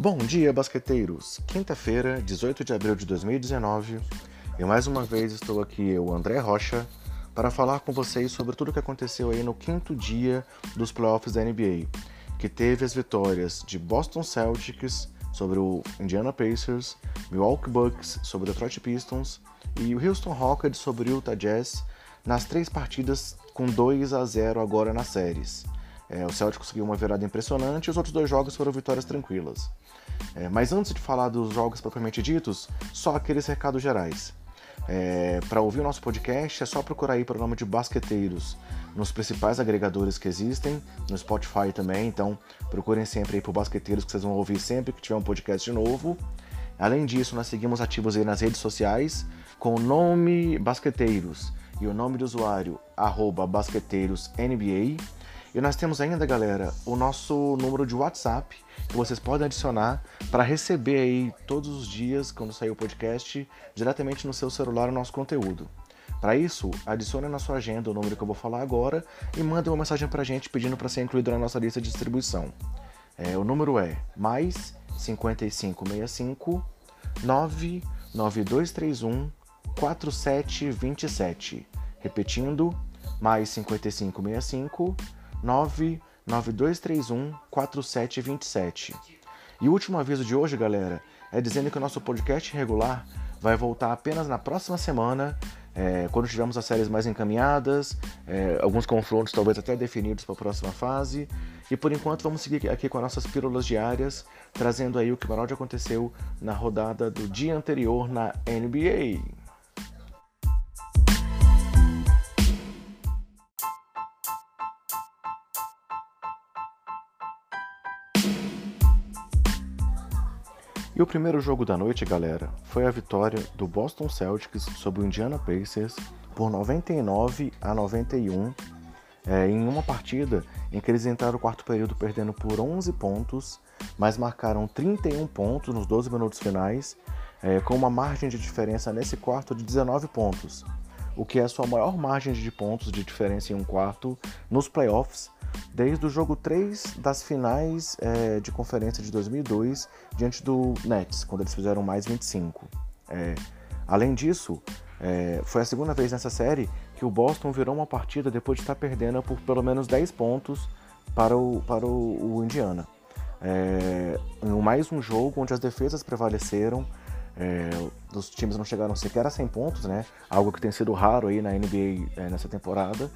Bom dia, basqueteiros! Quinta-feira, 18 de abril de 2019, e mais uma vez estou aqui, eu, André Rocha, para falar com vocês sobre tudo o que aconteceu aí no quinto dia dos playoffs da NBA, que teve as vitórias de Boston Celtics sobre o Indiana Pacers, Milwaukee Bucks sobre o Detroit Pistons e o Houston Rockets sobre o Utah Jazz nas três partidas com 2 a 0 agora nas séries. É, o Celtic conseguiu uma virada impressionante e os outros dois jogos foram vitórias tranquilas. É, mas antes de falar dos jogos propriamente ditos, só aqueles recados gerais. É, Para ouvir o nosso podcast é só procurar aí pelo nome de Basqueteiros nos principais agregadores que existem, no Spotify também, então procurem sempre aí por Basqueteiros que vocês vão ouvir sempre que tiver um podcast novo. Além disso, nós seguimos ativos aí nas redes sociais com o nome Basqueteiros e o nome do usuário arroba basqueteirosNBA. E nós temos ainda, galera, o nosso número de WhatsApp que vocês podem adicionar para receber aí todos os dias, quando sair o podcast, diretamente no seu celular o nosso conteúdo. Para isso, adicione na sua agenda o número que eu vou falar agora e mande uma mensagem para a gente pedindo para ser incluído na nossa lista de distribuição. É, o número é mais 5565 99231 4727. Repetindo, mais 5565 99231 4727. E o último aviso de hoje, galera, é dizendo que o nosso podcast regular vai voltar apenas na próxima semana, é, quando tivermos as séries mais encaminhadas, é, alguns confrontos talvez até definidos para a próxima fase. E por enquanto vamos seguir aqui com as nossas pílulas diárias, trazendo aí o que melhor aconteceu na rodada do dia anterior na NBA. E o primeiro jogo da noite, galera, foi a vitória do Boston Celtics sobre o Indiana Pacers por 99 a 91, é, em uma partida em que eles entraram no quarto período perdendo por 11 pontos, mas marcaram 31 pontos nos 12 minutos finais, é, com uma margem de diferença nesse quarto de 19 pontos, o que é a sua maior margem de pontos de diferença em um quarto nos playoffs desde o jogo 3 das finais é, de conferência de 2002 diante do Nets, quando eles fizeram mais 25. É, além disso, é, foi a segunda vez nessa série que o Boston virou uma partida depois de estar perdendo por pelo menos 10 pontos para o, para o, o Indiana. É, mais um jogo onde as defesas prevaleceram, é, os times não chegaram sequer a 100 pontos, né? Algo que tem sido raro aí na NBA é, nessa temporada.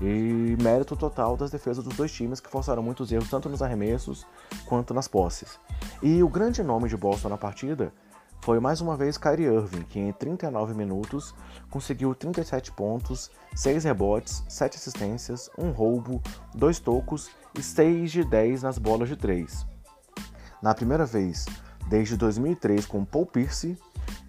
E mérito total das defesas dos dois times que forçaram muitos erros tanto nos arremessos quanto nas posses. E o grande nome de Boston na partida foi mais uma vez Kyrie Irving, que em 39 minutos conseguiu 37 pontos, 6 rebotes, 7 assistências, 1 roubo, 2 tocos e 6 de 10 nas bolas de 3. Na primeira vez desde 2003 com Paul Pierce,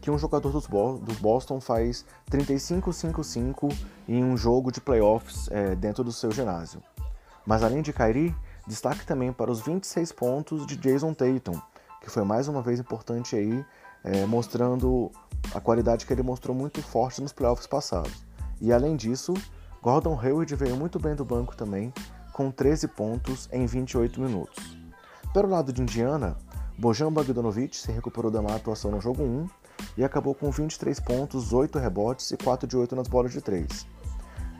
que um jogador dos, Bo dos Boston faz 35-5-5 em um jogo de playoffs é, dentro do seu ginásio. Mas além de Kyrie, destaque também para os 26 pontos de Jason Tatum, que foi mais uma vez importante aí, é, mostrando a qualidade que ele mostrou muito forte nos playoffs passados. E além disso, Gordon Hayward veio muito bem do banco também, com 13 pontos em 28 minutos. Pelo lado de Indiana, Bojan Bogdanovic se recuperou da má atuação no jogo 1 e acabou com 23 pontos, 8 rebotes e 4 de 8 nas bolas de 3.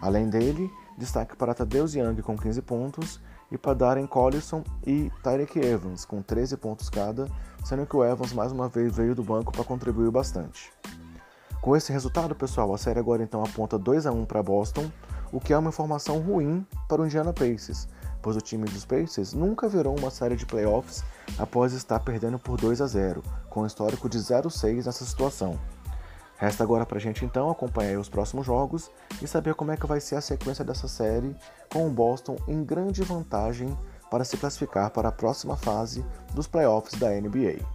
Além dele, destaque para Tadeusz Young com 15 pontos e para Darren Collison e Tyreek Evans com 13 pontos cada, sendo que o Evans mais uma vez veio do banco para contribuir bastante. Com esse resultado, pessoal, a série agora então aponta 2 a 1 para Boston, o que é uma informação ruim para o Indiana Pacers, pois o time dos Pacers nunca virou uma série de playoffs após estar perdendo por 2 a 0, com um histórico de 0-6 nessa situação. Resta agora pra gente então acompanhar os próximos jogos e saber como é que vai ser a sequência dessa série, com o Boston em grande vantagem para se classificar para a próxima fase dos playoffs da NBA.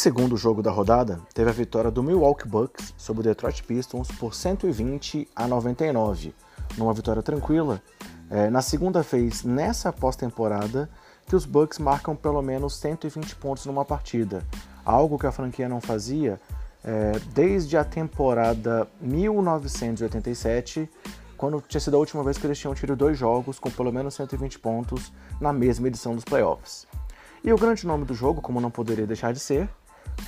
Segundo jogo da rodada teve a vitória do Milwaukee Bucks sobre o Detroit Pistons por 120 a 99, numa vitória tranquila. É, na segunda vez nessa pós-temporada que os Bucks marcam pelo menos 120 pontos numa partida, algo que a franquia não fazia é, desde a temporada 1987, quando tinha sido a última vez que eles tinham tido dois jogos com pelo menos 120 pontos na mesma edição dos playoffs. E o grande nome do jogo, como não poderia deixar de ser,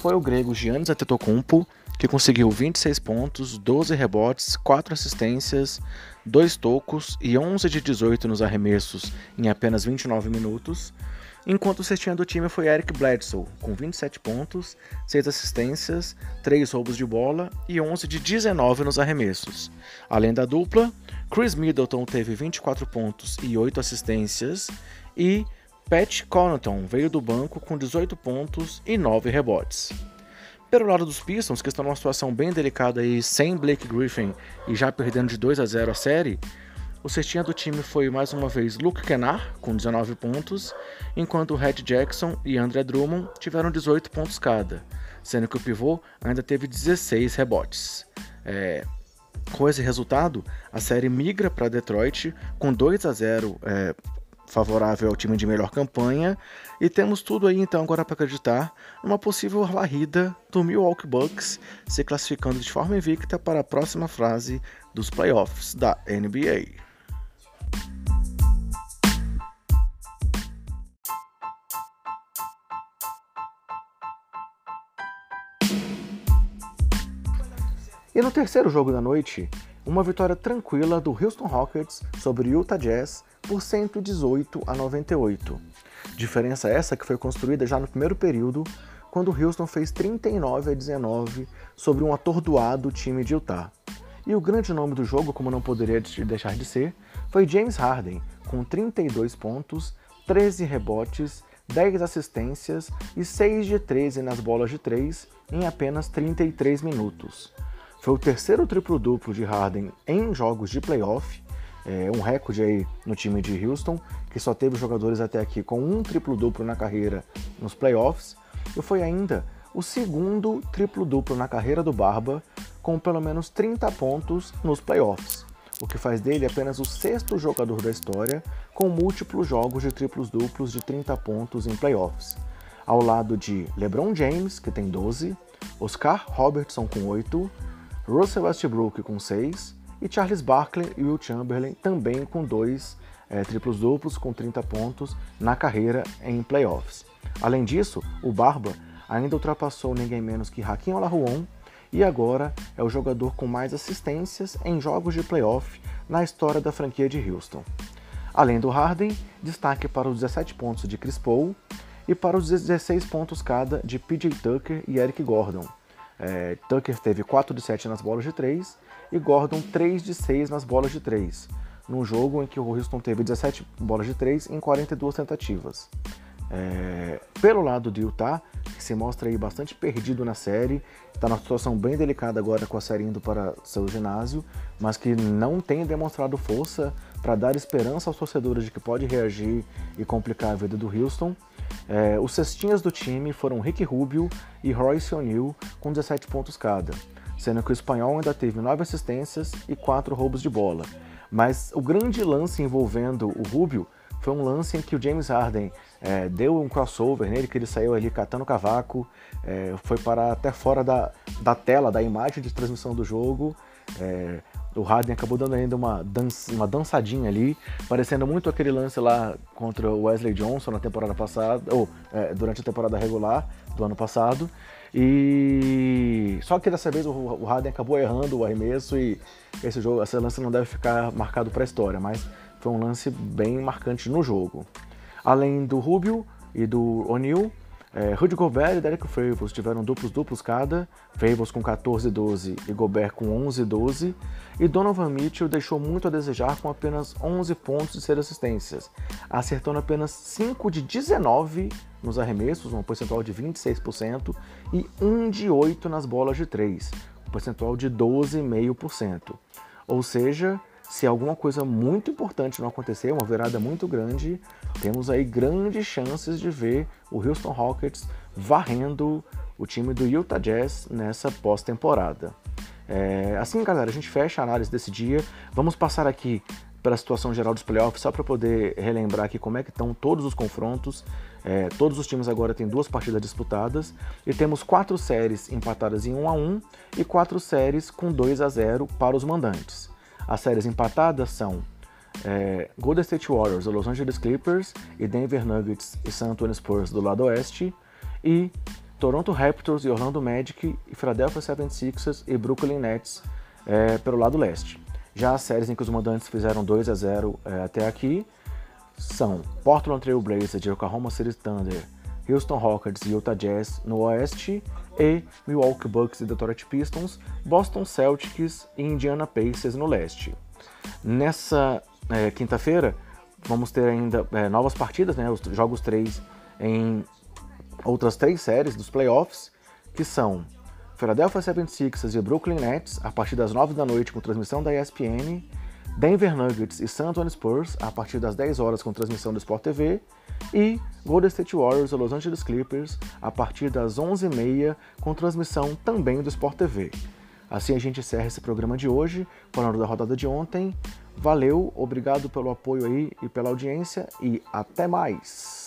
foi o grego Giannis Antetokounmpo, que conseguiu 26 pontos, 12 rebotes, 4 assistências, 2 tocos e 11 de 18 nos arremessos em apenas 29 minutos, enquanto o cestinha do time foi Eric Bledsoe, com 27 pontos, 6 assistências, 3 roubos de bola e 11 de 19 nos arremessos. Além da dupla, Chris Middleton teve 24 pontos e 8 assistências e Pat Connaughton veio do banco com 18 pontos e 9 rebotes. Pelo lado dos Pistons, que estão numa situação bem delicada aí, sem Blake Griffin e já perdendo de 2 a 0 a série, o cestinha do time foi mais uma vez Luke Kennard, com 19 pontos, enquanto Red Jackson e André Drummond tiveram 18 pontos cada, sendo que o pivô ainda teve 16 rebotes. É, com esse resultado, a série migra para Detroit com 2 a 0 é, favorável ao time de melhor campanha e temos tudo aí então agora para acreditar numa possível varrida do Milwaukee Bucks se classificando de forma invicta para a próxima fase dos playoffs da NBA. E no terceiro jogo da noite, uma vitória tranquila do Houston Rockets sobre o Utah Jazz por 118 a 98. Diferença essa que foi construída já no primeiro período, quando Houston fez 39 a 19 sobre um atordoado time de Utah. E o grande nome do jogo, como não poderia deixar de ser, foi James Harden, com 32 pontos, 13 rebotes, 10 assistências e 6 de 13 nas bolas de 3 em apenas 33 minutos. Foi o terceiro triplo-duplo de Harden em jogos de playoff, é, um recorde aí no time de Houston, que só teve jogadores até aqui com um triplo-duplo na carreira nos playoffs, e foi ainda o segundo triplo-duplo na carreira do Barba, com pelo menos 30 pontos nos playoffs, o que faz dele apenas o sexto jogador da história com múltiplos jogos de triplos-duplos de 30 pontos em playoffs, ao lado de LeBron James, que tem 12, Oscar Robertson com 8, Russell Westbrook com 6 e Charles Barkley e Will Chamberlain também com dois é, triplos duplos com 30 pontos na carreira em playoffs. Além disso, o Barba ainda ultrapassou ninguém menos que Hakim Olajuwon e agora é o jogador com mais assistências em jogos de playoff na história da franquia de Houston. Além do Harden, destaque para os 17 pontos de Chris Paul e para os 16 pontos cada de PJ Tucker e Eric Gordon, é, Tucker teve 4 de 7 nas bolas de 3 e Gordon 3 de 6 nas bolas de 3, num jogo em que o Houston teve 17 bolas de 3 em 42 tentativas. É, pelo lado de Utah, que se mostra aí bastante perdido na série, está numa situação bem delicada agora com a série indo para seu ginásio, mas que não tem demonstrado força para dar esperança aos torcedores de que pode reagir e complicar a vida do Houston. É, os cestinhas do time foram Rick Rubio e Royce O'Neal com 17 pontos cada, sendo que o espanhol ainda teve 9 assistências e 4 roubos de bola. Mas o grande lance envolvendo o Rubio foi um lance em que o James Harden é, deu um crossover nele, que ele saiu ali catando cavaco, é, foi para até fora da, da tela, da imagem de transmissão do jogo. É, o Harden acabou dando ainda uma, dança, uma dançadinha ali, parecendo muito aquele lance lá contra o Wesley Johnson na temporada passada, ou é, durante a temporada regular do ano passado. E só que dessa vez o Harden acabou errando o arremesso e esse jogo, esse lance não deve ficar marcado para a história, mas foi um lance bem marcante no jogo. Além do Rubio e do O'Neal, é, Rudy Gobert e Derek Favors tiveram duplos duplos cada, Favors com 14 12 e Gobert com 11 12, e Donovan Mitchell deixou muito a desejar com apenas 11 pontos e 6 assistências, acertando apenas 5 de 19 nos arremessos, um percentual de 26%, e 1 de 8 nas bolas de 3, um percentual de 12,5%. Ou seja, se alguma coisa muito importante não acontecer, uma virada muito grande, temos aí grandes chances de ver o Houston Rockets varrendo o time do Utah Jazz nessa pós-temporada. É, assim, galera, a gente fecha a análise desse dia. Vamos passar aqui pela situação geral dos playoffs, só para poder relembrar aqui como é que estão todos os confrontos. É, todos os times agora têm duas partidas disputadas e temos quatro séries empatadas em 1 a 1 e quatro séries com 2 a 0 para os mandantes. As séries empatadas são é, Golden State Warriors, Los Angeles Clippers e Denver Nuggets e San Antonio Spurs do lado oeste e Toronto Raptors e Orlando Magic e Philadelphia 76ers e Brooklyn Nets é, pelo lado leste. Já as séries em que os mandantes fizeram 2 a 0 é, até aqui são Portland Trail Blazers e Oklahoma City Thunder, Houston Rockets e Utah Jazz no oeste e Milwaukee Bucks e Detroit Pistons, Boston Celtics e Indiana Pacers no leste. Nessa é, quinta-feira vamos ter ainda é, novas partidas, né, os jogos 3 em outras três séries dos playoffs, que são Philadelphia 76ers e Brooklyn Nets, a partir das 9 da noite com transmissão da ESPN, Denver Nuggets e San Antonio Spurs, a partir das 10 horas com transmissão do Sport TV, e Golden State Warriors e Los Angeles Clippers, a partir das 11h30 com transmissão também do Sport TV. Assim a gente encerra esse programa de hoje, falando da rodada de ontem. Valeu, obrigado pelo apoio aí e pela audiência e até mais!